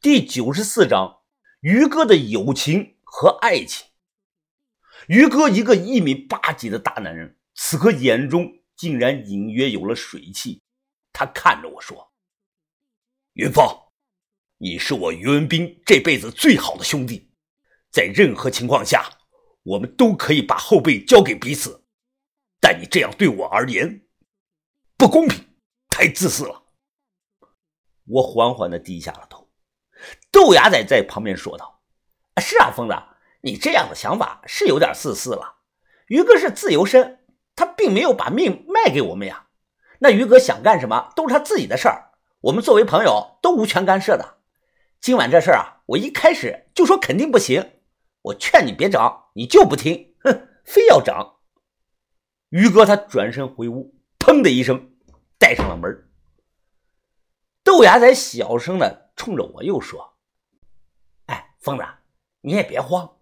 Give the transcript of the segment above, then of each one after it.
第九十四章，于哥的友情和爱情。于哥一个一米八几的大男人，此刻眼中竟然隐约有了水汽。他看着我说：“云峰，你是我于文斌这辈子最好的兄弟，在任何情况下，我们都可以把后背交给彼此。但你这样对我而言，不公平，太自私了。”我缓缓地低下了头。豆芽仔在旁边说道：“是啊，疯子，你这样的想法是有点自私了。于哥是自由身，他并没有把命卖给我们呀。那于哥想干什么都是他自己的事儿，我们作为朋友都无权干涉的。今晚这事儿啊，我一开始就说肯定不行，我劝你别整，你就不听，哼，非要整。于哥他转身回屋，砰的一声带上了门。豆芽仔小声的。”冲着我又说：“哎，疯子，你也别慌，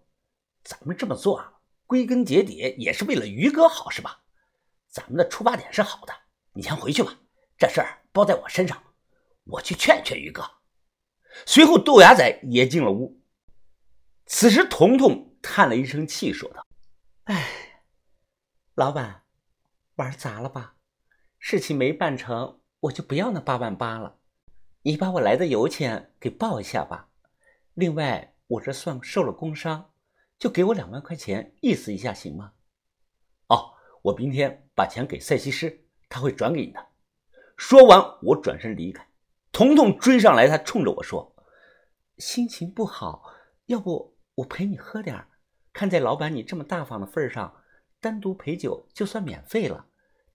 咱们这么做啊，归根结底也是为了于哥好，是吧？咱们的出发点是好的，你先回去吧，这事儿包在我身上，我去劝劝于哥。”随后，豆芽仔也进了屋。此时，彤彤叹了一声气，说道：“哎，老板，玩砸了吧？事情没办成，我就不要那八万八了。”你把我来的油钱给报一下吧，另外我这算受了工伤，就给我两万块钱，意思一下行吗？哦，我明天把钱给赛西施，他会转给你的。说完，我转身离开。彤彤追上来，他冲着我说：“心情不好，要不我陪你喝点看在老板你这么大方的份上，单独陪酒就算免费了。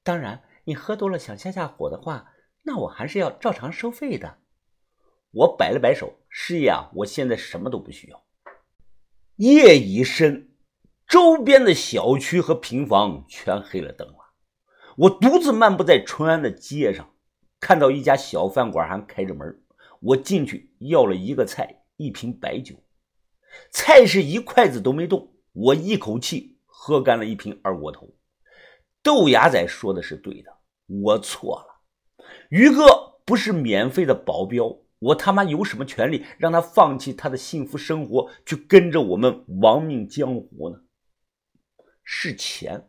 当然，你喝多了想下下火的话，那我还是要照常收费的。”我摆了摆手，师爷啊，我现在什么都不需要。夜已深，周边的小区和平房全黑了灯了。我独自漫步在淳安的街上，看到一家小饭馆还开着门。我进去要了一个菜，一瓶白酒。菜是一筷子都没动，我一口气喝干了一瓶二锅头。豆芽仔说的是对的，我错了。于哥不是免费的保镖。我他妈有什么权利让他放弃他的幸福生活，去跟着我们亡命江湖呢？是钱，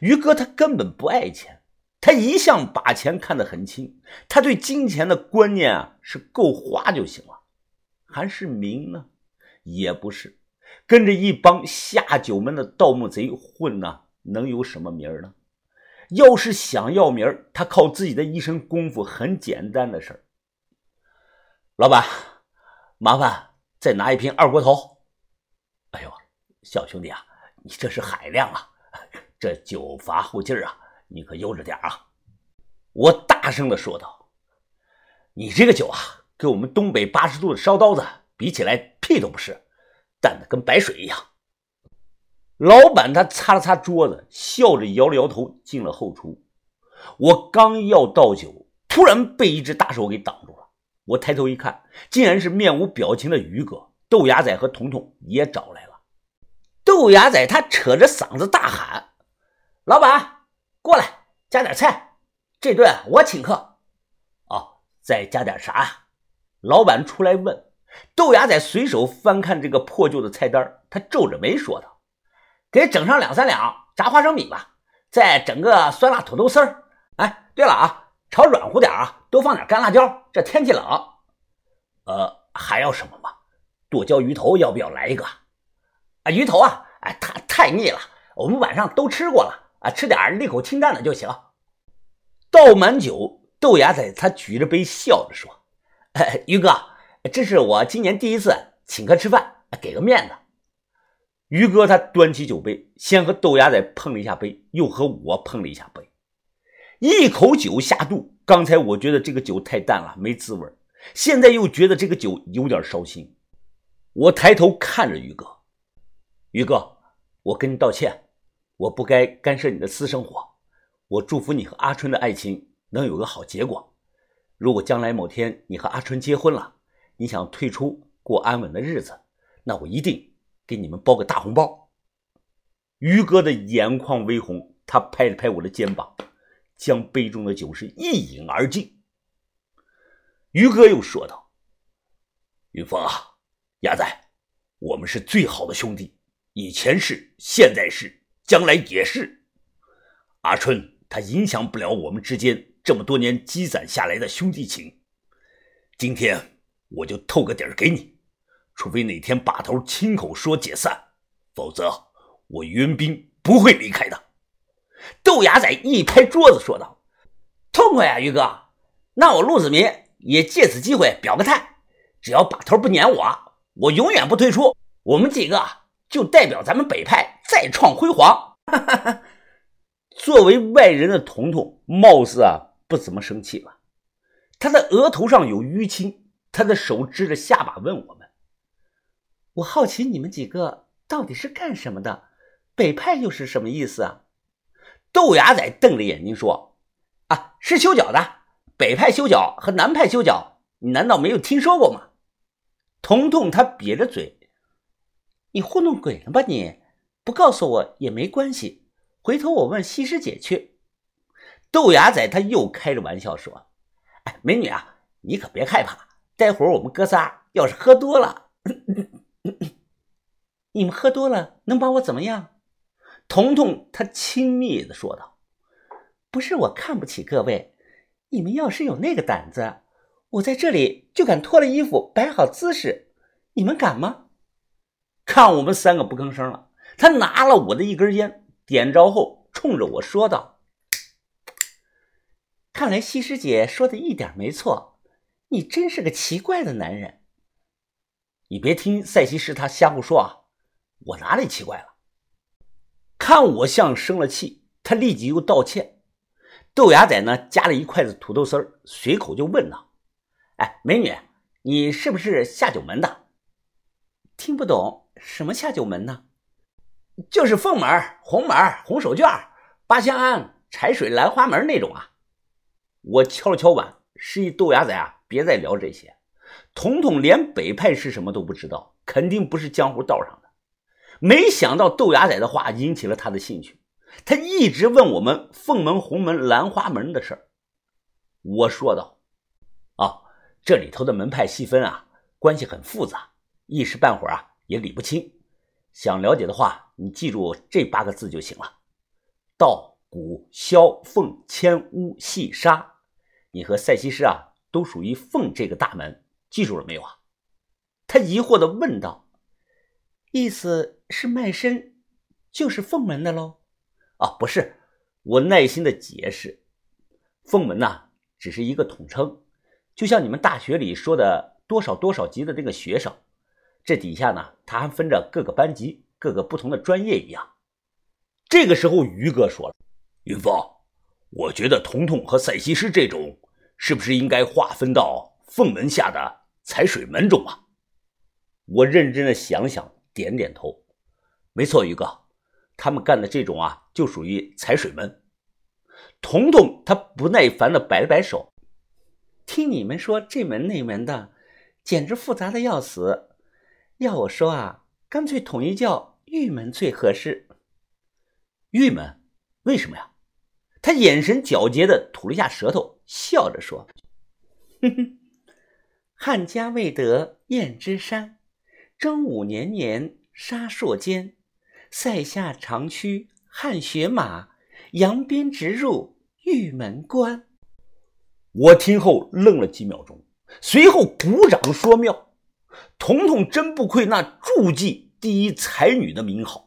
于哥他根本不爱钱，他一向把钱看得很轻，他对金钱的观念啊是够花就行了。还是名呢？也不是，跟着一帮下九门的盗墓贼混呢，能有什么名呢？要是想要名他靠自己的一身功夫，很简单的事儿。老板，麻烦再拿一瓶二锅头。哎呦，小兄弟啊，你这是海量啊！这酒乏后劲儿啊，你可悠着点啊！我大声的说道：“你这个酒啊，跟我们东北八十度的烧刀子比起来，屁都不是，淡的跟白水一样。”老板他擦了擦桌子，笑着摇了摇头，进了后厨。我刚要倒酒，突然被一只大手给挡。我抬头一看，竟然是面无表情的于哥、豆芽仔和彤彤也找来了。豆芽仔他扯着嗓子大喊：“老板，过来加点菜，这顿我请客。”哦，再加点啥？老板出来问。豆芽仔随手翻看这个破旧的菜单，他皱着眉说道：“给整上两三两炸花生米吧，再整个酸辣土豆丝儿。哎，对了啊。”炒软乎点啊，多放点干辣椒。这天气冷，呃，还要什么吗？剁椒鱼头要不要来一个？啊，鱼头啊，哎，太太腻了，我们晚上都吃过了啊，吃点利口清淡的就行。倒满酒，豆芽仔他举着杯笑着说：“于哥，这是我今年第一次请客吃饭，给个面子。”于哥他端起酒杯，先和豆芽仔碰了一下杯，又和我碰了一下杯。一口酒下肚，刚才我觉得这个酒太淡了，没滋味现在又觉得这个酒有点烧心。我抬头看着于哥，于哥，我跟你道歉，我不该干涉你的私生活。我祝福你和阿春的爱情能有个好结果。如果将来某天你和阿春结婚了，你想退出过安稳的日子，那我一定给你们包个大红包。于哥的眼眶微红，他拍了拍我的肩膀。将杯中的酒是一饮而尽。于哥又说道：“云峰啊，鸭仔，我们是最好的兄弟，以前是，现在是，将来也是。阿春他影响不了我们之间这么多年积攒下来的兄弟情。今天我就透个底儿给你，除非哪天把头亲口说解散，否则我袁斌不会离开的。豆芽仔一拍桌子说道：“痛快呀，于哥！那我陆子民也借此机会表个态，只要把头不撵我，我永远不退出。我们几个就代表咱们北派再创辉煌。”哈哈哈。作为外人的彤彤，貌似啊不怎么生气吧。他的额头上有淤青，他的手支着下巴问我们：“我好奇你们几个到底是干什么的？北派又是什么意思啊？”豆芽仔瞪着眼睛说：“啊，是修脚的。北派修脚和南派修脚，你难道没有听说过吗？”彤彤他瘪着嘴：“你糊弄鬼呢吧？你不告诉我也没关系。”回头我问西施姐去。豆芽仔他又开着玩笑说：“哎，美女啊，你可别害怕，待会儿我们哥仨要是喝多了，你们喝多了能把我怎么样？”彤彤他轻蔑的说道：“不是我看不起各位，你们要是有那个胆子，我在这里就敢脱了衣服摆好姿势，你们敢吗？”看我们三个不吭声了，他拿了我的一根烟。点着后，冲着我说道：“看来西施姐说的一点没错，你真是个奇怪的男人。你别听赛西施她瞎胡说啊，我哪里奇怪了？看我像生了气，他立即又道歉。豆芽仔呢，夹了一筷子土豆丝，随口就问道：‘哎，美女，你是不是下九门的？听不懂什么下九门呢？’”就是凤门、红门、红手绢、八香庵、柴水、兰花门那种啊！我敲了敲碗，示意豆芽仔啊，别再聊这些。统统连北派是什么都不知道，肯定不是江湖道上的。没想到豆芽仔的话引起了他的兴趣，他一直问我们凤门、红门、兰花门的事儿。我说道：“啊，这里头的门派细分啊，关系很复杂，一时半会儿啊也理不清。想了解的话。”你记住这八个字就行了：道、古、萧、凤、千、乌、细、沙。你和赛西施啊，都属于凤这个大门，记住了没有啊？他疑惑的问道：“意思是卖身就是凤门的喽？”啊，不是，我耐心的解释，凤门呐，只是一个统称，就像你们大学里说的多少多少级的那个学生，这底下呢，他还分着各个班级。各个不同的专业一样。这个时候，于哥说了：“云峰，我觉得彤彤和赛西施这种，是不是应该划分到凤门下的财水门中啊？”我认真的想想，点点头：“没错，于哥，他们干的这种啊，就属于踩水门。”彤彤他不耐烦的摆了摆手：“听你们说这门那门的，简直复杂的要死。要我说啊，干脆统一叫。”玉门最合适。玉门，为什么呀？他眼神皎洁的吐了一下舌头，笑着说：“哼哼，汉家未得燕之山，征武年年杀朔间，塞下长驱汗血马，扬鞭直入玉门关。”我听后愣了几秒钟，随后鼓掌说：“妙！彤彤真不愧那筑基。”第一才女的名号。